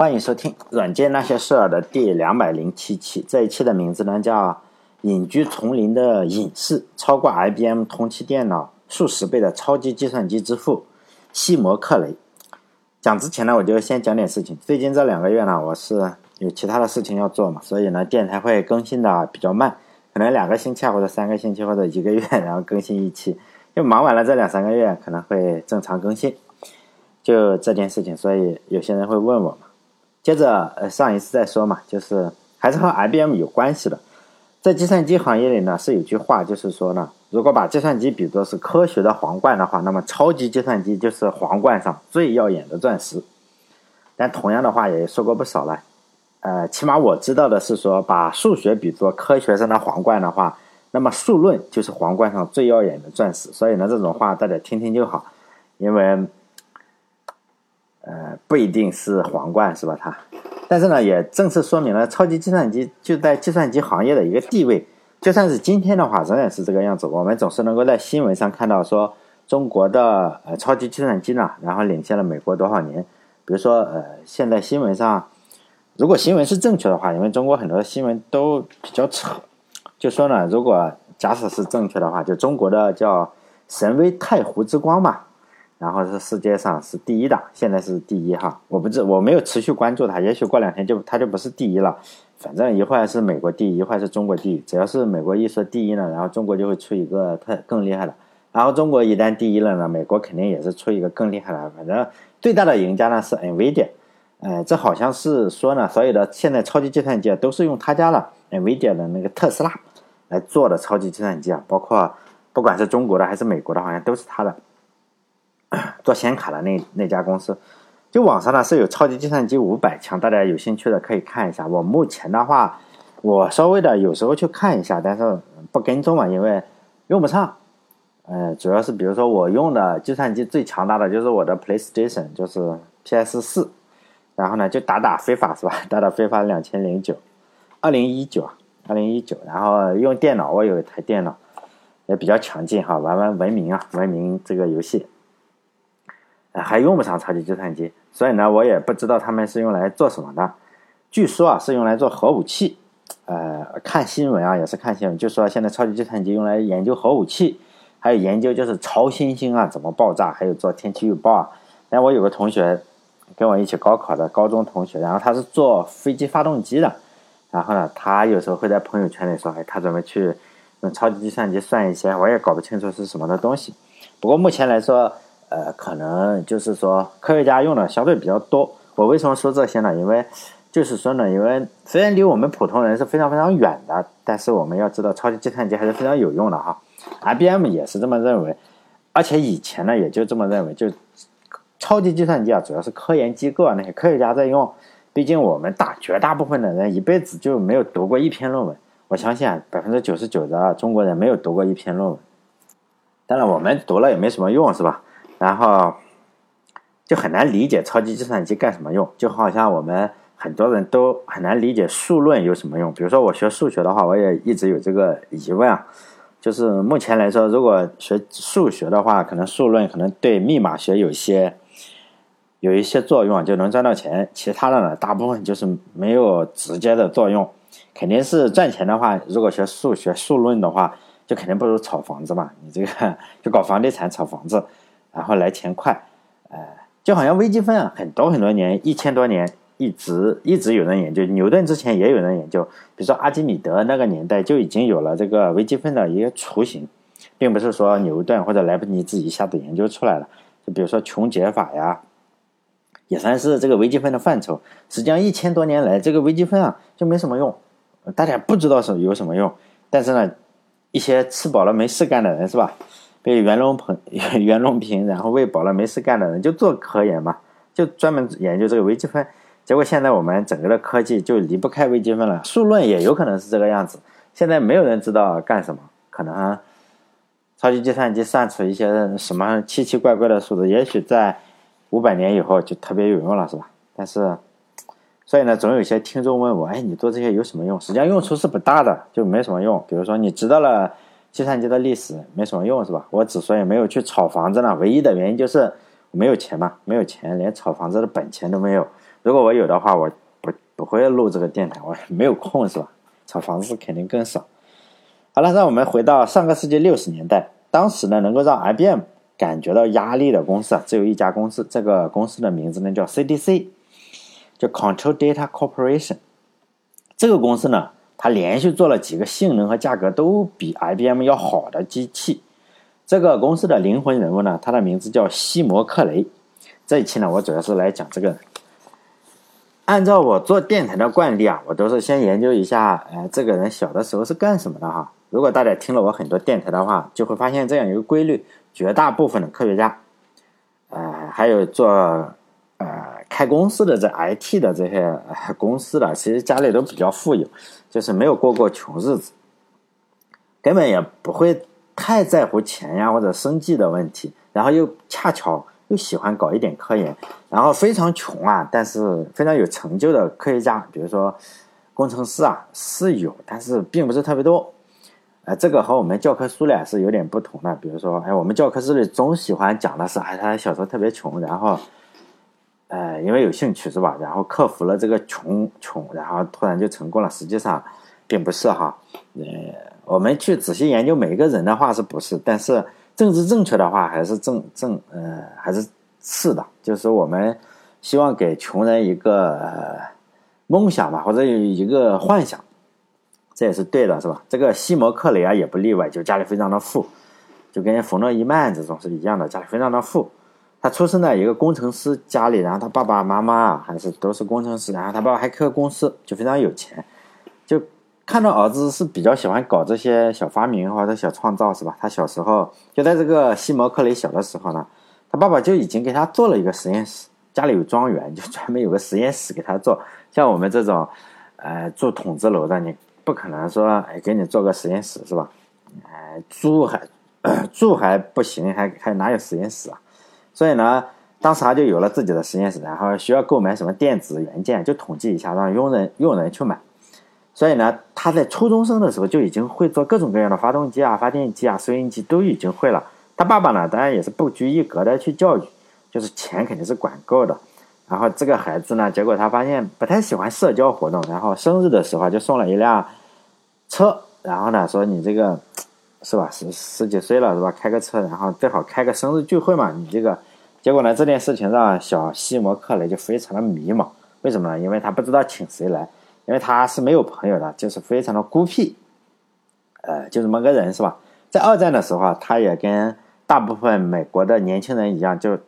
欢迎收听《软件那些事儿》的第两百零七期。这一期的名字呢叫《隐居丛林的隐士：超过 IBM 同期电脑数十倍的超级计算机之父西摩克雷》。讲之前呢，我就先讲点事情。最近这两个月呢，我是有其他的事情要做嘛，所以呢，电台会更新的比较慢，可能两个星期或者三个星期或者一个月，然后更新一期。就忙完了这两三个月，可能会正常更新。就这件事情，所以有些人会问我嘛。接着，呃，上一次再说嘛，就是还是和 IBM 有关系的。在计算机行业里呢，是有句话，就是说呢，如果把计算机比作是科学的皇冠的话，那么超级计算机就是皇冠上最耀眼的钻石。但同样的话也说过不少了。呃，起码我知道的是说，把数学比作科学上的皇冠的话，那么数论就是皇冠上最耀眼的钻石。所以呢，这种话大家听听就好，因为。呃，不一定是皇冠是吧？它，但是呢，也正是说明了超级计算机就在计算机行业的一个地位。就算是今天的话，仍然是这个样子。我们总是能够在新闻上看到说，中国的呃超级计算机呢，然后领先了美国多少年。比如说，呃，现在新闻上，如果新闻是正确的话，因为中国很多新闻都比较扯，就说呢，如果假使是正确的话，就中国的叫神威太湖之光嘛。然后是世界上是第一的，现在是第一哈，我不知我没有持续关注它，也许过两天就它就不是第一了。反正一会儿是美国第一，一会儿是中国第一。只要是美国一说第一呢，然后中国就会出一个特更厉害的。然后中国一旦第一了呢，美国肯定也是出一个更厉害的。反正最大的赢家呢是 NVIDIA，呃，这好像是说呢，所有的现在超级计算机都是用他家的 NVIDIA 的那个特斯拉来做的超级计算机啊，包括不管是中国的还是美国的，好像都是他的。做显卡的那那家公司，就网上呢是有超级计算机五百强，大家有兴趣的可以看一下。我目前的话，我稍微的有时候去看一下，但是不跟踪嘛，因为用不上。呃，主要是比如说我用的计算机最强大的就是我的 PlayStation，就是 PS 四，然后呢就打打非法是吧？打打非法两千零九，二零一九，二零一九，然后用电脑，我有一台电脑也比较强劲哈，玩玩文明啊，文明这个游戏。还用不上超级计算机，所以呢，我也不知道他们是用来做什么的。据说啊，是用来做核武器。呃，看新闻啊，也是看新闻，就说现在超级计算机用来研究核武器，还有研究就是超新星啊怎么爆炸，还有做天气预报啊。哎，我有个同学跟我一起高考的高中同学，然后他是做飞机发动机的，然后呢，他有时候会在朋友圈里说，哎，他准备去用超级计算机算一些，我也搞不清楚是什么的东西。不过目前来说。呃，可能就是说科学家用的相对比较多。我为什么说这些呢？因为就是说呢，因为虽然离我们普通人是非常非常远的，但是我们要知道，超级计算机还是非常有用的哈。IBM 也是这么认为，而且以前呢也就这么认为，就超级计算机啊，主要是科研机构啊那些科学家在用。毕竟我们大绝大部分的人一辈子就没有读过一篇论文，我相信啊，百分之九十九的中国人没有读过一篇论文。当然，我们读了也没什么用，是吧？然后就很难理解超级计算机干什么用，就好像我们很多人都很难理解数论有什么用。比如说我学数学的话，我也一直有这个疑问啊。就是目前来说，如果学数学的话，可能数论可能对密码学有些有一些作用，就能赚到钱。其他的呢，大部分就是没有直接的作用。肯定是赚钱的话，如果学数学数论的话，就肯定不如炒房子嘛。你这个 就搞房地产炒房子。然后来钱快，呃，就好像微积分啊，很多很多年，一千多年，一直一直有人研究。牛顿之前也有人研究，比如说阿基米德那个年代就已经有了这个微积分的一个雏形，并不是说牛顿或者莱布尼兹一下子研究出来了。就比如说穷解法呀，也算是这个微积分的范畴。实际上一千多年来，这个微积分啊就没什么用，大家不知道是有什么用。但是呢，一些吃饱了没事干的人是吧？被袁隆平袁隆平，然后喂饱了没事干的人就做科研嘛，就专门研究这个微积分。结果现在我们整个的科技就离不开微积分了，数论也有可能是这个样子。现在没有人知道干什么，可能超级计算机算出一些什么奇奇怪怪的数字，也许在五百年以后就特别有用了，是吧？但是，所以呢，总有些听众问我，哎，你做这些有什么用？实际上用处是不大的，就没什么用。比如说你知道了。计算机的历史没什么用是吧？我之所以没有去炒房子呢，唯一的原因就是没有钱嘛，没有钱，连炒房子的本钱都没有。如果我有的话，我不不会录这个电台，我没有空是吧？炒房子肯定更少。好了，让我们回到上个世纪六十年代，当时呢，能够让 IBM 感觉到压力的公司啊，只有一家公司，这个公司的名字呢叫 CDC，叫 Control Data Corporation。这个公司呢，它连续做了几个性能和价格都比 IBM 要好的机器。这个公司的灵魂人物呢，他的名字叫西摩克雷。这一期呢，我主要是来讲这个。按照我做电台的惯例啊，我都是先研究一下，呃，这个人小的时候是干什么的哈。如果大家听了我很多电台的话，就会发现这样一个规律：绝大部分的科学家，呃，还有做呃。开公司的这 IT 的这些公司的，其实家里都比较富有，就是没有过过穷日子，根本也不会太在乎钱呀或者生计的问题，然后又恰巧又喜欢搞一点科研，然后非常穷啊，但是非常有成就的科学家，比如说工程师啊是有，但是并不是特别多，呃，这个和我们教科书里是有点不同的，比如说，哎，我们教科书里总喜欢讲的是，哎，他小时候特别穷，然后。呃，因为有兴趣是吧？然后克服了这个穷穷，然后突然就成功了。实际上，并不是哈。呃，我们去仔细研究每一个人的话是不是？但是政治正确的话还是正正呃还是是的。就是我们希望给穷人一个梦想吧，或者有一个幻想，这也是对的，是吧？这个西摩克雷啊也不例外，就家里非常的富，就跟冯诺依曼这种是一样的，家里非常的富。他出生在一个工程师家里，然后他爸爸妈妈还是都是工程师，然后他爸爸还开公司，就非常有钱。就看到儿子是比较喜欢搞这些小发明或者小创造，是吧？他小时候就在这个西摩克雷小的时候呢，他爸爸就已经给他做了一个实验室，家里有庄园，就专门有个实验室给他做。像我们这种，呃，住筒子楼的，你不可能说，哎，给你做个实验室，是吧？哎，住还 住还不行，还还哪有实验室啊？所以呢，当时他就有了自己的实验室，然后需要购买什么电子元件，就统计一下，让佣人佣人去买。所以呢，他在初中生的时候就已经会做各种各样的发动机啊、发电机啊、收音机都已经会了。他爸爸呢，当然也是不拘一格的去教育，就是钱肯定是管够的。然后这个孩子呢，结果他发现不太喜欢社交活动，然后生日的时候就送了一辆车，然后呢说你这个是吧，十十几岁了是吧，开个车，然后最好开个生日聚会嘛，你这个。结果呢，这件事情让小西摩克雷就非常的迷茫。为什么呢？因为他不知道请谁来，因为他是没有朋友的，就是非常的孤僻。呃，就这么个人是吧？在二战的时候啊，他也跟大部分美国的年轻人一样，就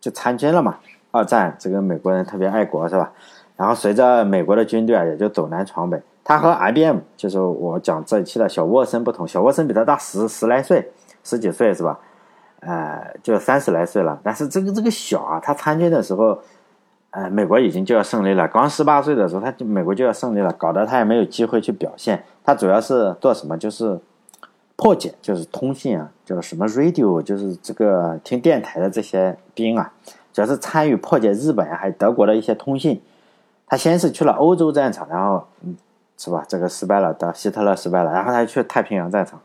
就参军了嘛。二战这个美国人特别爱国是吧？然后随着美国的军队啊，也就走南闯北。他和 IBM 就是我讲这一期的小沃森不同，小沃森比他大十十来岁，十几岁是吧？呃，就三十来岁了，但是这个这个小啊，他参军的时候，呃，美国已经就要胜利了。刚十八岁的时候，他就美国就要胜利了，搞得他也没有机会去表现。他主要是做什么？就是破解，就是通信啊，叫什么 radio，就是这个听电台的这些兵啊，主要是参与破解日本还有德国的一些通信。他先是去了欧洲战场，然后嗯，是吧？这个失败了，的希特勒失败了，然后他去太平洋战场。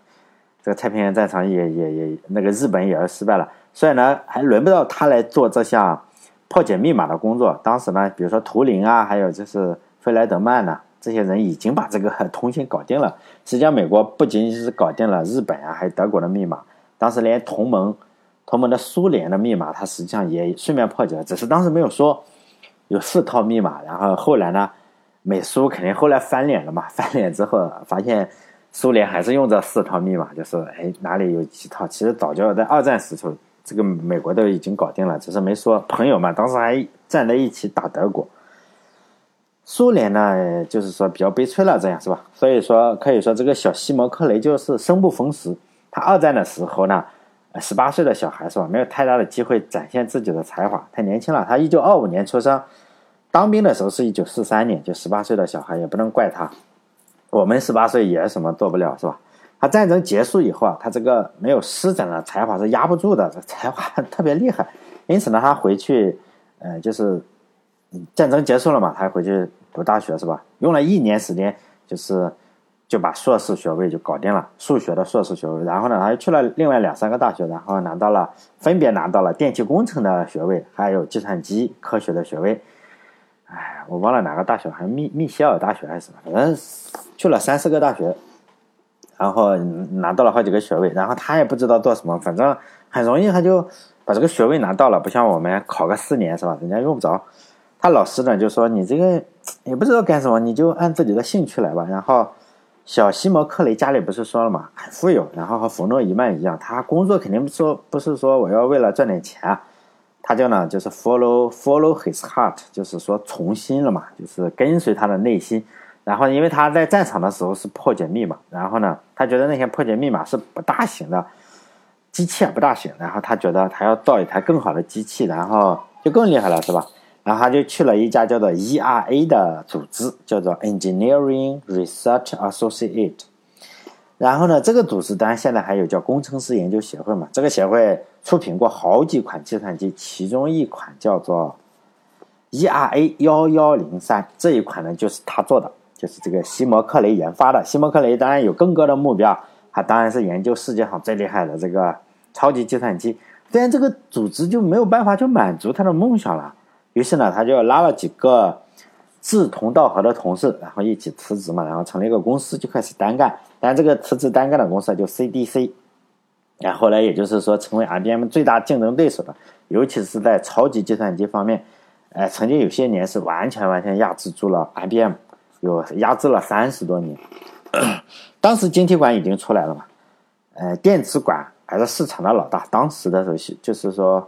这个太平洋战场也也也那个日本也是失败了，所以呢还轮不到他来做这项破解密码的工作。当时呢，比如说图灵啊，还有就是费莱德曼呢，这些人已经把这个 通信搞定了。实际上，美国不仅仅是搞定了日本啊，还有德国的密码，当时连同盟同盟的苏联的密码，他实际上也顺便破解了，只是当时没有说有四套密码。然后后来呢，美苏肯定后来翻脸了嘛，翻脸之后发现。苏联还是用这四套密码，就是哎哪里有几套？其实早就在二战时候，这个美国都已经搞定了，只是没说。朋友嘛，当时还站在一起打德国。苏联呢，就是说比较悲催了，这样是吧？所以说可以说这个小西摩克雷就是生不逢时。他二战的时候呢，十八岁的小孩是吧？没有太大的机会展现自己的才华，太年轻了。他一九二五年出生，当兵的时候是一九四三年，就十八岁的小孩也不能怪他。我们十八岁也什么做不了，是吧？他战争结束以后啊，他这个没有施展的才华是压不住的，这才华特别厉害。因此呢，他回去，呃，就是战争结束了嘛，他回去读大学是吧？用了一年时间，就是就把硕士学位就搞定了，数学的硕士学位。然后呢，他又去了另外两三个大学，然后拿到了分别拿到了电气工程的学位，还有计算机科学的学位。哎，我忘了哪个大学，好像密密歇尔大学还是什么，反正去了三四个大学，然后拿到了好几个学位，然后他也不知道做什么，反正很容易他就把这个学位拿到了，不像我们考个四年是吧？人家用不着。他老师呢就说你这个也不知道干什么，你就按自己的兴趣来吧。然后小西摩克雷家里不是说了嘛，很富有，然后和弗诺伊曼一样，他工作肯定说不是说我要为了赚点钱。他就呢，就是 follow follow his heart，就是说从心了嘛，就是跟随他的内心。然后，因为他在战场的时候是破解密码，然后呢，他觉得那些破解密码是不大行的，机器也不大行。然后他觉得他要造一台更好的机器，然后就更厉害了，是吧？然后他就去了一家叫做 ERA 的组织，叫做 Engineering Research Associate。然后呢，这个组织当然现在还有叫工程师研究协会嘛。这个协会出品过好几款计算机，其中一款叫做 ERA 幺幺零三，这一款呢就是他做的，就是这个西摩克雷研发的。西摩克雷当然有更高的目标，他当然是研究世界上最厉害的这个超级计算机。但这个组织就没有办法去满足他的梦想了，于是呢，他就拉了几个志同道合的同事，然后一起辞职嘛，然后成立一个公司，就开始单干。但这个辞职单干的公司就 CDC，然后来也就是说成为 IBM 最大竞争对手的，尤其是在超级计算机方面，呃，曾经有些年是完全完全压制住了 IBM，有压制了三十多年。当时晶体管已经出来了嘛，呃，电子管还是市场的老大。当时的时候就是说，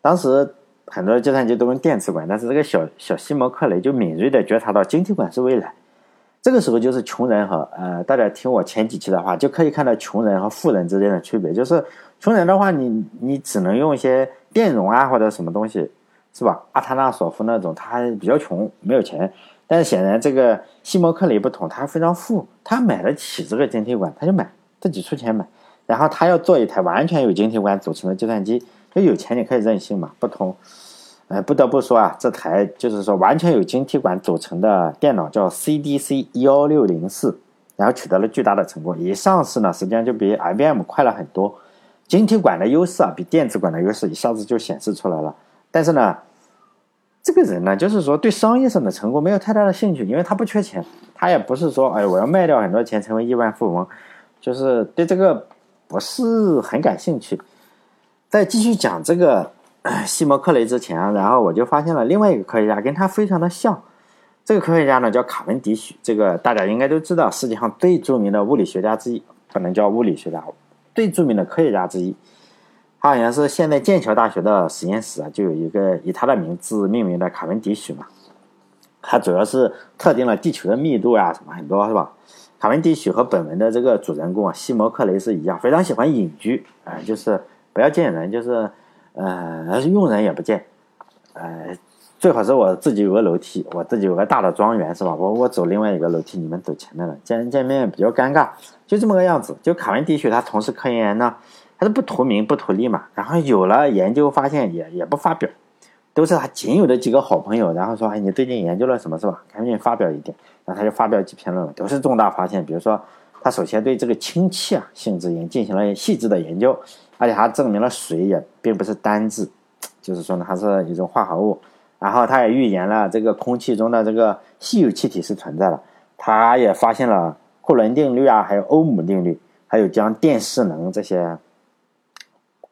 当时很多计算机都用电子管，但是这个小小西摩克雷就敏锐的觉察到晶体管是未来。这个时候就是穷人和呃，大家听我前几期的话，就可以看到穷人和富人之间的区别。就是穷人的话，你你只能用一些电容啊或者什么东西，是吧？阿塔纳索夫那种，他比较穷，没有钱。但是显然这个西摩克雷不同，他非常富，他买得起这个晶体管，他就买，自己出钱买。然后他要做一台完全由晶体管组成的计算机，就有钱你可以任性嘛，不同。呃，不得不说啊，这台就是说完全由晶体管组成的电脑叫 CDC 幺六零四，然后取得了巨大的成功。一上市呢，实际上就比 IBM 快了很多。晶体管的优势啊，比电子管的优势一下子就显示出来了。但是呢，这个人呢，就是说对商业上的成功没有太大的兴趣，因为他不缺钱，他也不是说哎我要卖掉很多钱成为亿万富翁，就是对这个不是很感兴趣。在继续讲这个。西摩克雷之前，然后我就发现了另外一个科学家跟他非常的像。这个科学家呢叫卡文迪许，这个大家应该都知道，世界上最著名的物理学家之一，不能叫物理学家，最著名的科学家之一。他好像是现在剑桥大学的实验室啊，就有一个以他的名字命名的卡文迪许嘛。他主要是特定了地球的密度啊，什么很多是吧？卡文迪许和本文的这个主人公啊，西摩克雷是一样，非常喜欢隐居啊，就是不要见人，就是。呃，用人也不见，呃，最好是我自己有个楼梯，我自己有个大的庄园，是吧？我我走另外一个楼梯，你们走前面的，见人见面比较尴尬，就这么个样子。就卡文迪许他从事科研呢，他是不图名不图利嘛，然后有了研究发现也也不发表，都是他仅有的几个好朋友，然后说，哎，你最近研究了什么，是吧？赶紧发表一点，然后他就发表几篇论文，都是重大发现。比如说，他首先对这个氢气啊性质也进行了细致的研究。而且还证明了水也并不是单质，就是说呢，它是一种化合物。然后他也预言了这个空气中的这个稀有气体是存在的。他也发现了库伦定律啊，还有欧姆定律，还有将电势能这些，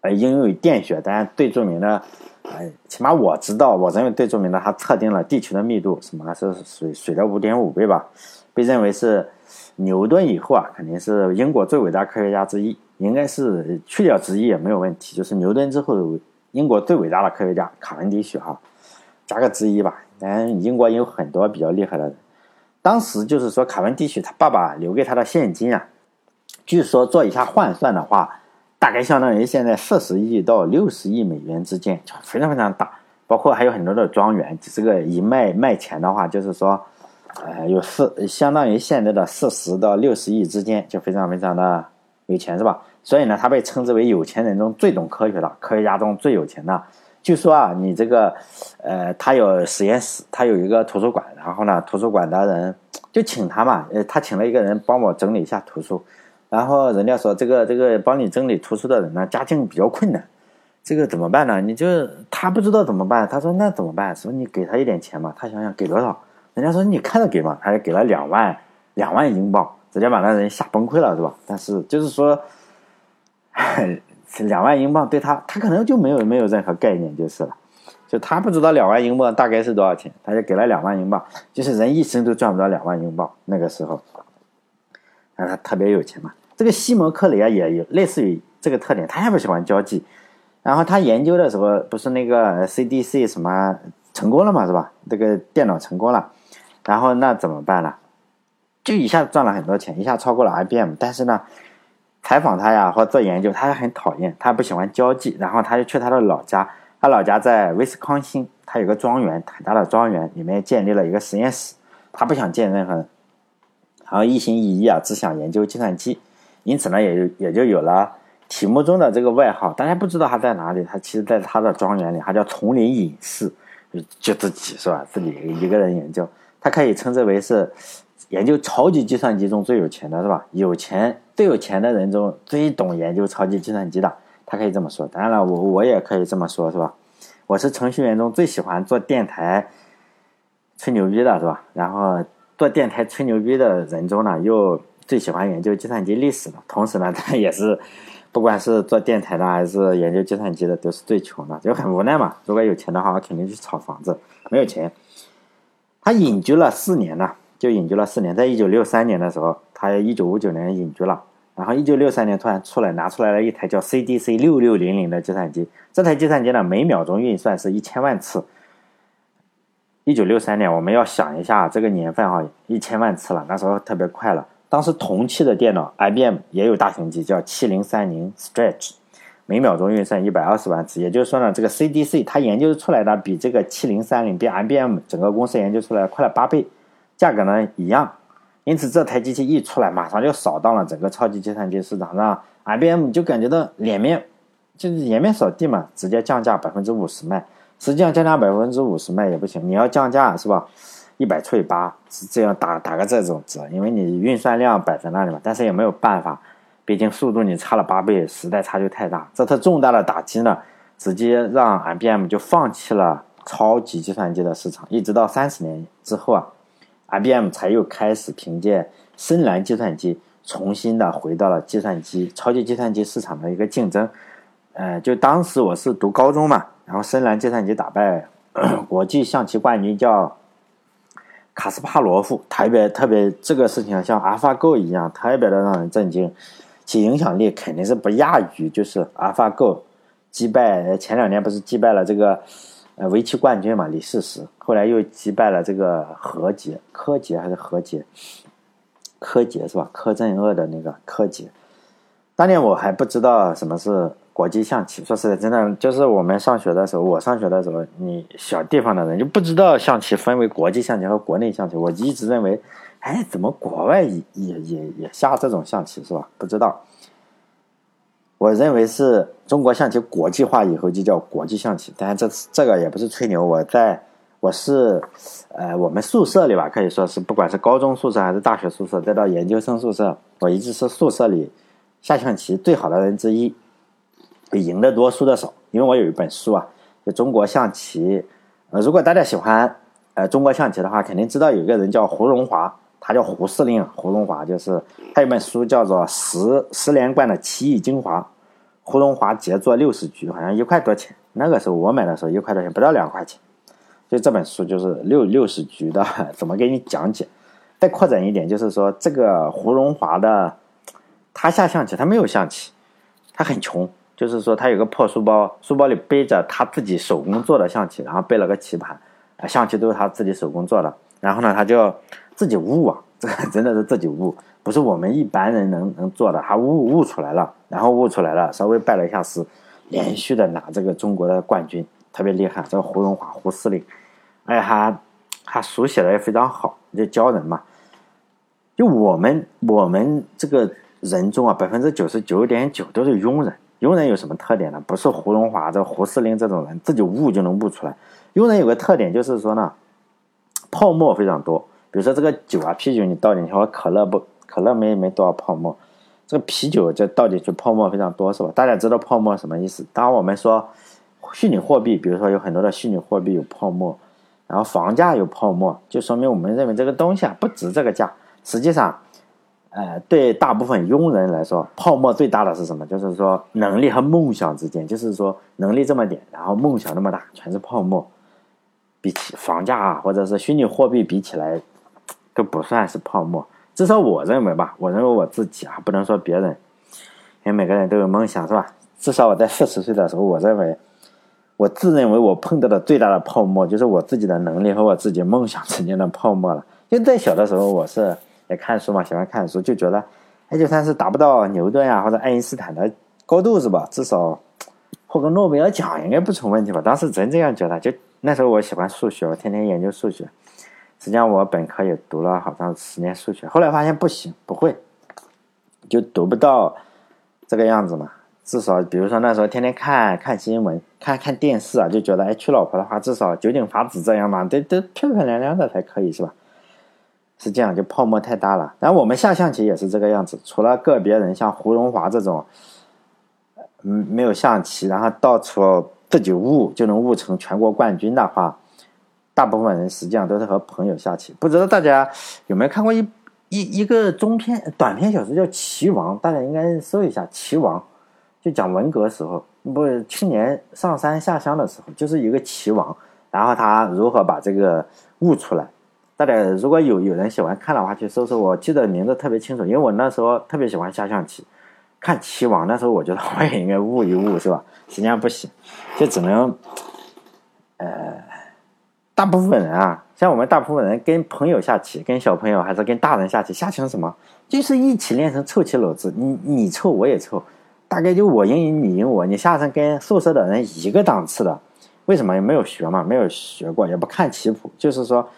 呃，应用于电学。当然，最著名的，哎，起码我知道，我认为最著名的，他测定了地球的密度，什么是水水的五点五倍吧？被认为是牛顿以后啊，肯定是英国最伟大科学家之一。应该是去掉之一也没有问题，就是牛顿之后英国最伟大的科学家卡文迪许哈，加个之一吧。但英国有很多比较厉害的人。当时就是说卡文迪许他爸爸留给他的现金啊，据说做一下换算的话，大概相当于现在四十亿到六十亿美元之间，就非常非常大。包括还有很多的庄园，这个一卖卖钱的话，就是说，呃，有四相当于现在的四十到六十亿之间，就非常非常的有钱，是吧？所以呢，他被称之为有钱人中最懂科学的科学家中最有钱的。据说啊，你这个，呃，他有实验室，他有一个图书馆，然后呢，图书馆的人就请他嘛，呃，他请了一个人帮我整理一下图书，然后人家说这个这个帮你整理图书的人呢，家境比较困难，这个怎么办呢？你就他不知道怎么办，他说那怎么办？说你给他一点钱嘛，他想想给多少？人家说你看着给嘛，他就给了两万两万英镑，直接把那人吓崩溃了，是吧？但是就是说，两万英镑对他，他可能就没有没有任何概念，就是了。就他不知道两万英镑大概是多少钱，他就给了两万英镑，就是人一生都赚不到两万英镑。那个时候，啊，他特别有钱嘛。这个西蒙克雷啊，也有类似于这个特点，他也不喜欢交际。然后他研究的时候，不是那个 CDC 什么成功了嘛，是吧？这个电脑成功了，然后那怎么办呢？就一下子赚了很多钱，一下超过了 IBM。但是呢，采访他呀或做研究，他也很讨厌，他不喜欢交际。然后他就去他的老家，他老家在威斯康星，他有个庄园，很大的庄园，里面建立了一个实验室。他不想见任何人，然后一心一意啊，只想研究计算机。因此呢，也就也就有了。题目中的这个外号，大家不知道他在哪里。他其实在他的庄园里，他叫丛林隐士，就自己是吧？自己一个人研究。他可以称之为是研究超级计算机中最有钱的，是吧？有钱最有钱的人中最懂研究超级计算机的，他可以这么说。当然了，我我也可以这么说，是吧？我是程序员中最喜欢做电台吹牛逼的，是吧？然后做电台吹牛逼的人中呢，又最喜欢研究计算机历史的。同时呢，他 也是。不管是做电台的还是研究计算机的，都是最穷的，就很无奈嘛。如果有钱的话，我肯定去炒房子。没有钱，他隐居了四年呢，就隐居了四年。在一九六三年的时候，他一九五九年隐居了，然后一九六三年突然出来拿出来了一台叫 CDC 六六零零的计算机。这台计算机呢，每秒钟运算是一千万次。一九六三年，我们要想一下这个年份哈，一千万次了，那时候特别快了。当时同期的电脑，IBM 也有大型机，叫七零三零 Stretch，每秒钟运算一百二十万次。也就是说呢，这个 CDC 它研究出来的比这个七零三零比 IBM 整个公司研究出来快了八倍，价格呢一样。因此这台机器一出来，马上就扫荡了整个超级计算机市场，让 IBM 就感觉到脸面就是颜面扫地嘛，直接降价百分之五十卖。实际上降价百分之五十卖也不行，你要降价是吧？一百除以八是这样打打个这种折，因为你运算量摆在那里嘛，但是也没有办法，毕竟速度你差了八倍，时代差距太大。这次重大的打击呢，直接让 IBM 就放弃了超级计算机的市场，一直到三十年之后啊，IBM 才又开始凭借深蓝计算机重新的回到了计算机超级计算机市场的一个竞争。呃，就当时我是读高中嘛，然后深蓝计算机打败 国际象棋冠军叫。卡斯帕罗夫特别特别这个事情像 AlphaGo 一样，特别的让人震惊，其影响力肯定是不亚于就是 AlphaGo 击败前两年不是击败了这个呃围棋冠军嘛李世石，后来又击败了这个何洁柯洁还是何洁柯洁是吧？柯震恶的那个柯洁，当年我还不知道什么是。国际象棋，说实在，真的就是我们上学的时候，我上学的时候，你小地方的人就不知道象棋分为国际象棋和国内象棋。我一直认为，哎，怎么国外也也也也下这种象棋是吧？不知道。我认为是中国象棋国际化以后就叫国际象棋，当然这这个也不是吹牛。我在我是呃我们宿舍里吧，可以说是不管是高中宿舍还是大学宿舍，再到研究生宿舍，我一直是宿舍里下象棋最好的人之一。赢得多，输的少。因为我有一本书啊，就中国象棋。呃，如果大家喜欢呃中国象棋的话，肯定知道有一个人叫胡荣华，他叫胡司令。胡荣华就是他有本书叫做《十十连冠的棋艺精华》，胡荣华杰作六十局，好像一块多钱。那个时候我买的时候一块多钱，不到两块钱。所以这本书就是六六十局的，怎么给你讲解？再扩展一点，就是说这个胡荣华的，他下象棋，他没有象棋，他很穷。就是说，他有个破书包，书包里背着他自己手工做的象棋，然后背了个棋盘，象棋都是他自己手工做的。然后呢，他就自己悟啊，这 个真的是自己悟，不是我们一般人能能做的。他悟悟出来了，然后悟出来了，稍微拜了一下师，连续的拿这个中国的冠军，特别厉害。这个胡荣华胡司令，哎，他他书写的也非常好，就教人嘛。就我们我们这个人中啊，百分之九十九点九都是庸人。庸人有什么特点呢？不是胡荣华、这胡司令这种人自己悟就能悟出来。庸人有个特点就是说呢，泡沫非常多。比如说这个酒啊，啤酒你倒进去，或可乐不，可乐没没多少泡沫。这个啤酒这倒进去泡沫非常多，是吧？大家知道泡沫什么意思？当我们说虚拟货币，比如说有很多的虚拟货币有泡沫，然后房价有泡沫，就说明我们认为这个东西啊不值这个价。实际上，呃，对大部分庸人来说，泡沫最大的是什么？就是说能力和梦想之间，就是说能力这么点，然后梦想那么大，全是泡沫。比起房价啊，或者是虚拟货币比起来，都不算是泡沫。至少我认为吧，我认为我自己啊，不能说别人，因为每个人都有梦想，是吧？至少我在四十岁的时候，我认为，我自认为我碰到的最大的泡沫，就是我自己的能力和我自己梦想之间的泡沫了。因为在小的时候，我是也看书嘛，喜欢看书，就觉得，哎，就算是达不到牛顿呀或者爱因斯坦的高度，是吧？至少获个诺贝尔奖应该不成问题吧？当时真这样觉得。就那时候我喜欢数学，我天天研究数学。实际上我本科也读了好像十年数学，后来发现不行，不会，就读不到这个样子嘛。至少比如说那时候天天看看新闻、看看电视啊，就觉得哎娶老婆的话至少九井法子这样嘛，得得漂漂亮亮的才可以是吧？是这样，就泡沫太大了。然后我们下象棋也是这个样子，除了个别人像胡荣华这种，嗯，没有象棋，然后到处自己悟就能悟成全国冠军的话。大部分人实际上都是和朋友下棋，不知道大家有没有看过一一一个中篇短篇小说叫《棋王》，大家应该搜一下《棋王》，就讲文革时候，不是去年上山下乡的时候，就是一个棋王，然后他如何把这个悟出来。大家如果有有人喜欢看的话，去搜搜，我记得名字特别清楚，因为我那时候特别喜欢下象棋，看《棋王》，那时候我觉得我也应该悟一悟，是吧？实际上不行，就只能，呃。大部分人啊，像我们大部分人跟朋友下棋，跟小朋友还是跟大人下棋，下成什么？就是一起练成凑齐篓子，你你凑我也凑，大概就我赢你赢我，你下成跟宿舍的人一个档次的。为什么？没有学嘛，没有学过，也不看棋谱，就是说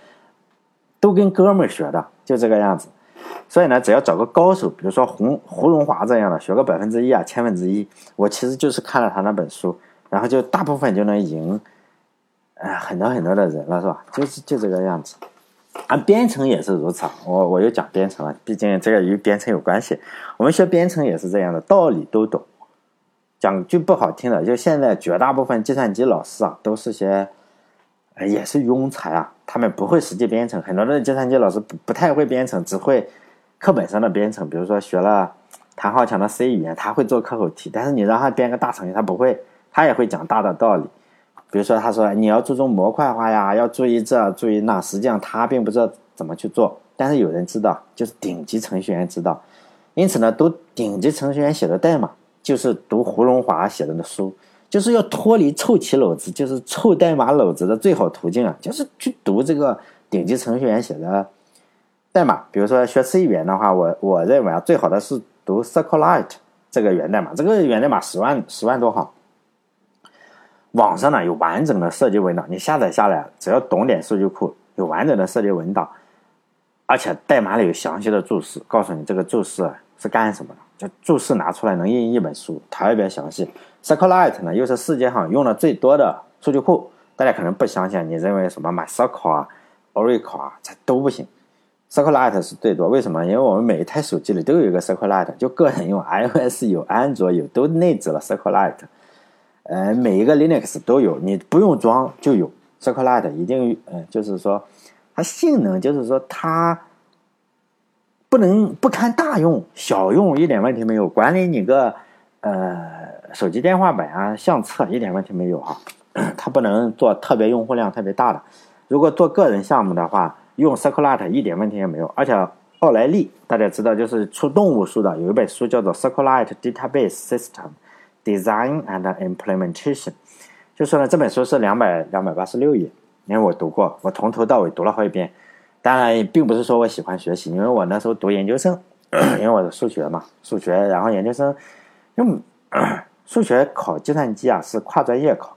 都跟哥们儿学的，就这个样子。所以呢，只要找个高手，比如说胡胡荣华这样的，学个百分之一啊，千分之一，我其实就是看了他那本书，然后就大部分就能赢。哎，很多很多的人了，是吧？就是就这个样子，啊，编程也是如此。我我又讲编程了，毕竟这个与编程有关系。我们学编程也是这样的，道理都懂。讲句不好听的，就现在绝大部分计算机老师啊，都是些，也是庸才啊。他们不会实际编程，很多的计算机老师不不太会编程，只会课本上的编程。比如说学了谭浩强的 C 语言，他会做课后题，但是你让他编个大程序，他不会，他也会讲大的道理。比如说，他说你要注重模块化呀，要注意这注意那，实际上他并不知道怎么去做。但是有人知道，就是顶级程序员知道。因此呢，读顶级程序员写的代码，就是读胡荣华写的那书，就是要脱离凑齐篓子，就是凑代码篓子的最好途径啊，就是去读这个顶级程序员写的代码。比如说学 C 语言的话，我我认为啊，最好的是读 SQLite 这个源代码，这个源代码十万十万多行。网上呢有完整的设计文档，你下载下来，只要懂点数据库，有完整的设计文档，而且代码里有详细的注释，告诉你这个注释是干什么的，就注释拿出来能印一本书，特别详细。SQLite 呢又是世界上用的最多的数据库，大家可能不相信，你认为什么 MySQL 啊、Oracle 啊，这都不行，SQLite 是最多。为什么？因为我们每一台手机里都有一个 SQLite，就个人用 iOS 有，安卓有，都内置了 SQLite。呃，每一个 Linux 都有，你不用装就有。SQLite 一定，嗯，就是说它性能，就是说它不能不堪大用，小用一点问题没有。管理你个呃手机电话本啊、相册一点问题没有啊。它不能做特别用户量特别大的。如果做个人项目的话，用 c i r c l e t 一点问题也没有。而且奥莱利大家知道，就是出动物书的，有一本书叫做 c i r c l e t Database System。Design and implementation，就说呢，这本书是两百两百八十六页，因为我读过，我从头到尾读了好几遍。当然，并不是说我喜欢学习，因为我那时候读研究生，因为我的数学嘛，数学，然后研究生用 数学考计算机啊，是跨专业考，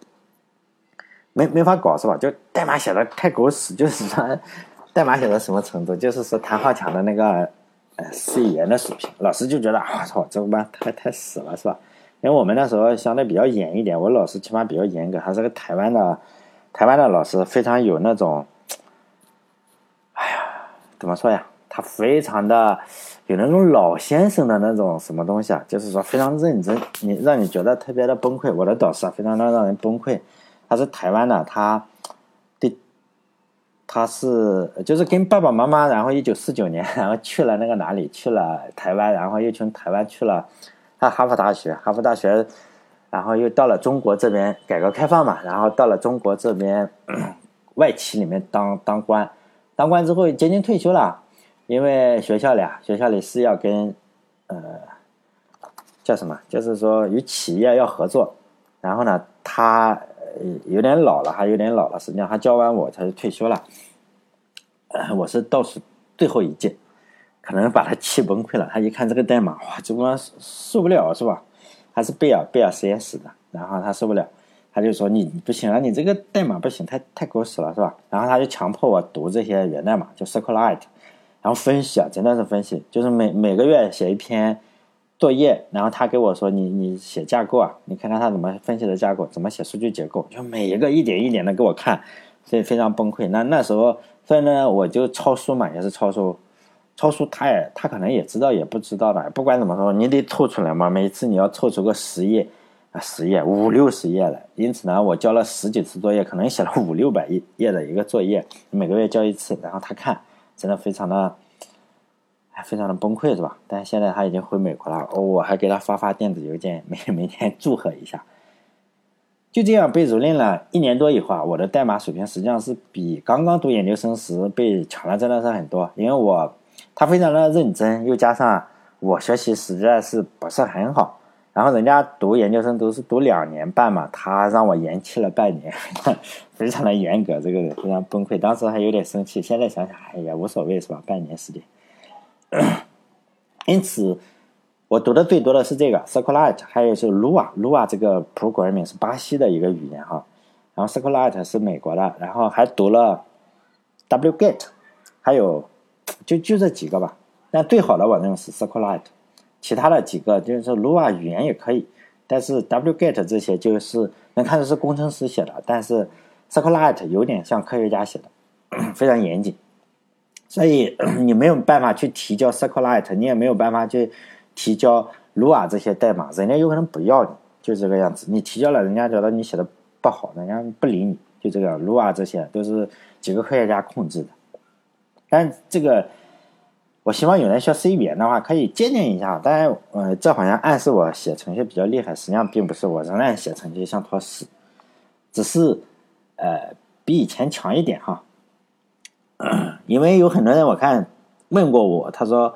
没没法搞是吧？就代码写的太狗屎，就是说 代码写到什么程度，就是说谭浩强的那个呃 C 语言的水平，老师就觉得啊操，这个班太太死了是吧？因为我们那时候相对比较严一点，我老师起码比较严格，还是个台湾的，台湾的老师非常有那种，哎呀，怎么说呀？他非常的有那种老先生的那种什么东西啊，就是说非常认真，你让你觉得特别的崩溃。我的导师啊，非常的让人崩溃。他是台湾的，他对，他是就是跟爸爸妈妈，然后一九四九年，然后去了那个哪里，去了台湾，然后又从台湾去了他哈佛大学，哈佛大学，然后又到了中国这边，改革开放嘛，然后到了中国这边外企里面当当官，当官之后接近退休了，因为学校里啊，学校里是要跟呃叫什么，就是说与企业要合作，然后呢，他。有点老了，还有点老了。实际上，他教完我，他就退休了。我是倒数最后一届，可能把他气崩溃了。他一看这个代码，哇，这帮受不了是吧？他是贝尔贝尔实验室的，然后他受不了，他就说你不行啊，你这个代码不行，太太狗屎了是吧？然后他就强迫我读这些源代码，就 SQLite，然后分析啊，真的是分析，就是每每个月写一篇。作业，然后他给我说：“你你写架构啊，你看看他怎么分析的架构，怎么写数据结构，就每一个一点一点的给我看，所以非常崩溃。那那时候，所以呢，我就抄书嘛，也是抄书，抄书他也他可能也知道也不知道的，不管怎么说，你得凑出来嘛。每次你要凑出个十页啊，十页五六十页来。因此呢，我交了十几次作业，可能写了 五六百页页的一个作业，每个月交一次，然后他看，真的非常的。”非常的崩溃是吧？但现在他已经回美国了，我还给他发发电子邮件，每每天祝贺一下。就这样被蹂躏了一年多以后啊，我的代码水平实际上是比刚刚读研究生时被强了，真的是很多。因为我他非常的认真，又加上我学习实在是不是很好，然后人家读研究生都是读两年半嘛，他让我延期了半年，非常的严格，这个人非常崩溃。当时还有点生气，现在想想哎呀无所谓是吧？半年时间。因此，我读的最多的是这个 SQLite，还有是 Lua，Lua 这个 programming 是巴西的一个语言哈，然后 SQLite 是美国的，然后还读了 wget，还有就就这几个吧。但最好的我认为是 SQLite，其他的几个就是 Lua 语言也可以，但是 wget 这些就是能看出是工程师写的，但是 SQLite 有点像科学家写的，非常严谨。所以你没有办法去提交 SQLite，你也没有办法去提交 Lua 这些代码，人家有可能不要你，就这个样子。你提交了，人家觉得你写的不好，人家不理你，就这个 Lua 这些都是几个科学家控制的。但这个，我希望有人学 C 语言的话，可以借鉴一下。当然，呃，这好像暗示我写程序比较厉害，实际上并不是，我仍然写程序像坨屎，只是呃比以前强一点哈。因为有很多人我看问过我，他说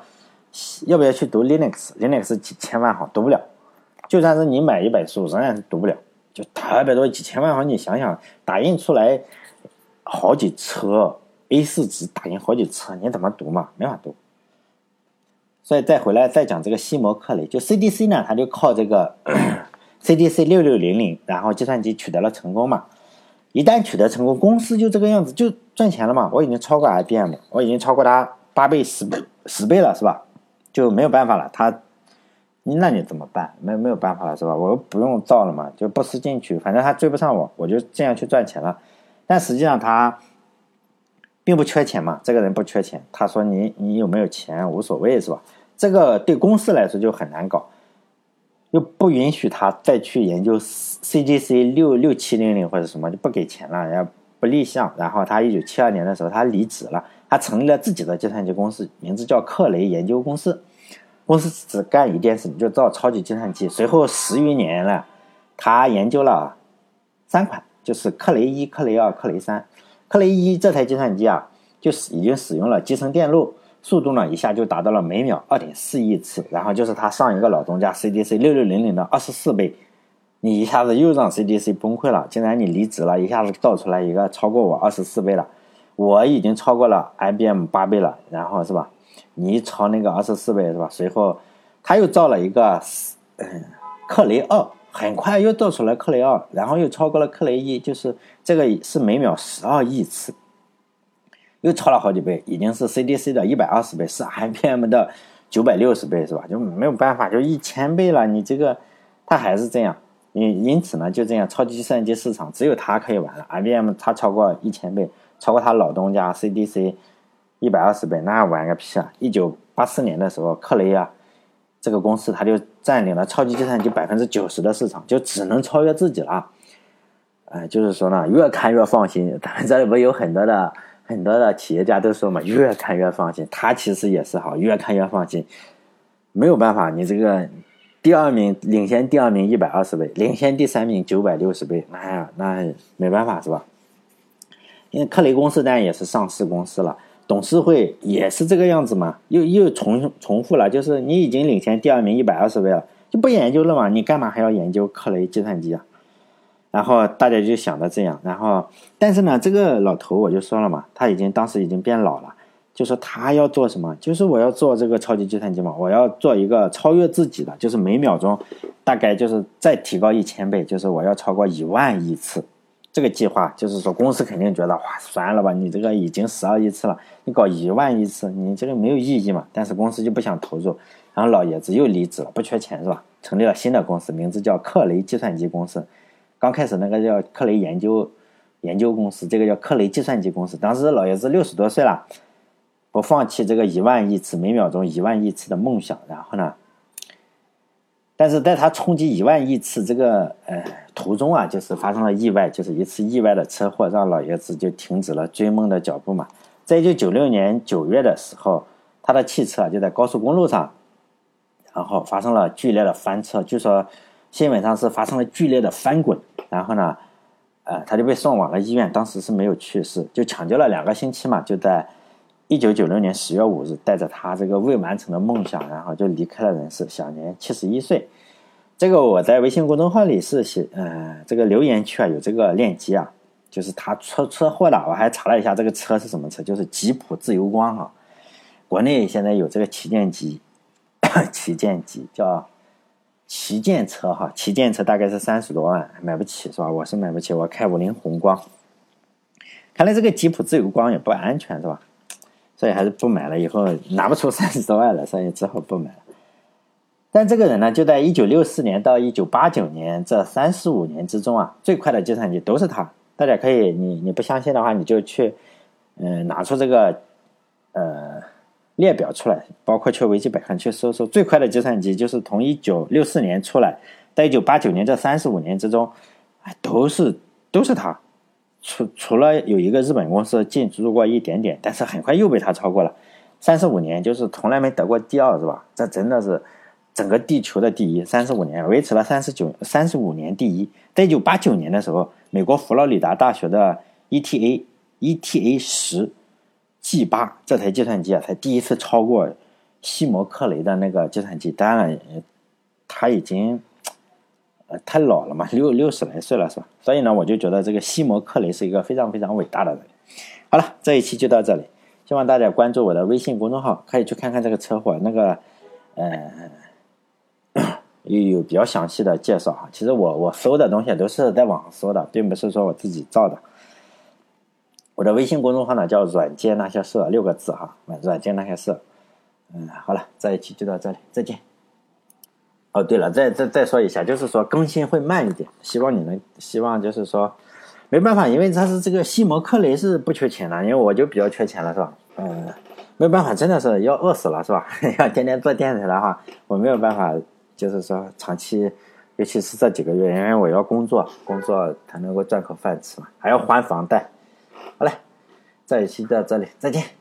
要不要去读 Linux？Linux 几千万行读不了，就算是你买一本书，仍然是读不了，就特别多几千万行。你想想，打印出来好几车 A4 纸，打印好几次，你怎么读嘛？没法读。所以再回来再讲这个西摩克雷，就 CDC 呢，它就靠这个 CDC 六六零零，然后计算机取得了成功嘛。一旦取得成功，公司就这个样子，就赚钱了嘛。我已经超过 IBM，我已经超过它八倍、十倍、十倍了，是吧？就没有办法了。他，那你怎么办？没没有办法了，是吧？我不用造了嘛，就不思进取，反正他追不上我，我就这样去赚钱了。但实际上他并不缺钱嘛，这个人不缺钱。他说你你有没有钱无所谓，是吧？这个对公司来说就很难搞。又不允许他再去研究 CGC 六六七零零或者什么，就不给钱了，也不立项。然后他一九七二年的时候，他离职了，他成立了自己的计算机公司，名字叫克雷研究公司。公司只干一件事，就造超级计算机。随后十余年了，他研究了三款，就是克雷一、克雷二、克雷三。克雷一这台计算机啊，就是已经使用了集成电路。速度呢，一下就达到了每秒二点四亿次，然后就是它上一个老东家 CDC 六六零零的二十四倍，你一下子又让 CDC 崩溃了。既然你离职了，一下子造出来一个超过我二十四倍了，我已经超过了 IBM 八倍了，然后是吧？你超那个二十四倍是吧？随后他又造了一个嗯克雷二，很快又造出来克雷二，然后又超过了克雷一，就是这个是每秒十二亿次。又超了好几倍，已经是 CDC 的一百二十倍，是 IBM 的九百六十倍，是吧？就没有办法，就一千倍了。你这个，它还是这样。因因此呢，就这样，超级计算机市场只有它可以玩了。IBM 它超过一千倍，超过它老东家 CDC 一百二十倍，那玩个屁啊！一九八四年的时候，克雷啊这个公司，它就占领了超级计算机百分之九十的市场，就只能超越自己了。哎，就是说呢，越看越放心。咱们这里不有很多的很多的企业家都说嘛，越看越放心。他其实也是哈，越看越放心。没有办法，你这个第二名领先第二名一百二十倍，领先第三名九百六十倍，那呀，那没办法是吧？因为克雷公司当然也是上市公司了，董事会也是这个样子嘛，又又重重复了，就是你已经领先第二名一百二十倍了，就不研究了嘛？你干嘛还要研究克雷计算机啊？然后大家就想着这样，然后但是呢，这个老头我就说了嘛，他已经当时已经变老了，就说他要做什么，就是我要做这个超级计算机嘛，我要做一个超越自己的，就是每秒钟大概就是再提高一千倍，就是我要超过一万亿次。这个计划就是说，公司肯定觉得哇，算了吧，你这个已经十二亿次了，你搞一万亿次，你这个没有意义嘛。但是公司就不想投入，然后老爷子又离职了，不缺钱是吧？成立了新的公司，名字叫克雷计算机公司。刚开始那个叫克雷研究研究公司，这个叫克雷计算机公司。当时老爷子六十多岁了，不放弃这个一万亿次每秒钟一万亿次的梦想。然后呢，但是在他冲击一万亿次这个呃途中啊，就是发生了意外，就是一次意外的车祸，让老爷子就停止了追梦的脚步嘛。在一九九六年九月的时候，他的汽车就在高速公路上，然后发生了剧烈的翻车，据说新闻上是发生了剧烈的翻滚。然后呢，呃，他就被送往了医院，当时是没有去世，就抢救了两个星期嘛，就在一九九六年十月五日，带着他这个未完成的梦想，然后就离开了人世，享年七十一岁。这个我在微信公众号里是写，呃，这个留言区啊有这个链接啊，就是他出车祸的，我还查了一下这个车是什么车，就是吉普自由光哈，国内现在有这个旗舰机，旗舰机叫。旗舰车哈，旗舰车大概是三十多万，买不起是吧？我是买不起，我开五菱宏光。看来这个吉普自由光也不安全是吧？所以还是不买了。以后拿不出 三十多万了，所以只好不买了。但这个人呢，就在一九六四年到一九八九年这三十五年之中啊，最快的计算机都是他。大家可以，你你不相信的话，你就去，嗯，拿出这个，呃。列表出来，包括去维基百科去搜搜最快的计算机，就是从一九六四年出来，到一九八九年这三十五年之中，都是都是他，除除了有一个日本公司进入过一点点，但是很快又被他超过了。三十五年就是从来没得过第二，是吧？这真的是整个地球的第一。三十五年维持了三十九三十五年第一。在一九八九年的时候，美国佛罗里达大学的 ETA ETA 十。G 八这台计算机啊，才第一次超过西摩克雷的那个计算机。当然，他已经呃太老了嘛，六六十来岁了，是吧？所以呢，我就觉得这个西摩克雷是一个非常非常伟大的人。好了，这一期就到这里，希望大家关注我的微信公众号，可以去看看这个车祸，那个呃 有有比较详细的介绍哈。其实我我搜的东西都是在网上搜的，并不是说我自己造的。我的微信公众号呢叫“软件那些事”六个字哈，软件那些事。嗯，好了，这一期就到这里，再见。哦，对了，再再再说一下，就是说更新会慢一点，希望你能，希望就是说，没办法，因为他是这个西摩克雷是不缺钱的，因为我就比较缺钱了，是吧？嗯，没办法，真的是要饿死了，是吧？要天天做电台的话，我没有办法，就是说长期，尤其是这几个月，因为我要工作，工作才能够赚口饭吃嘛，还要还房贷。好嘞，这一期到这里，再见。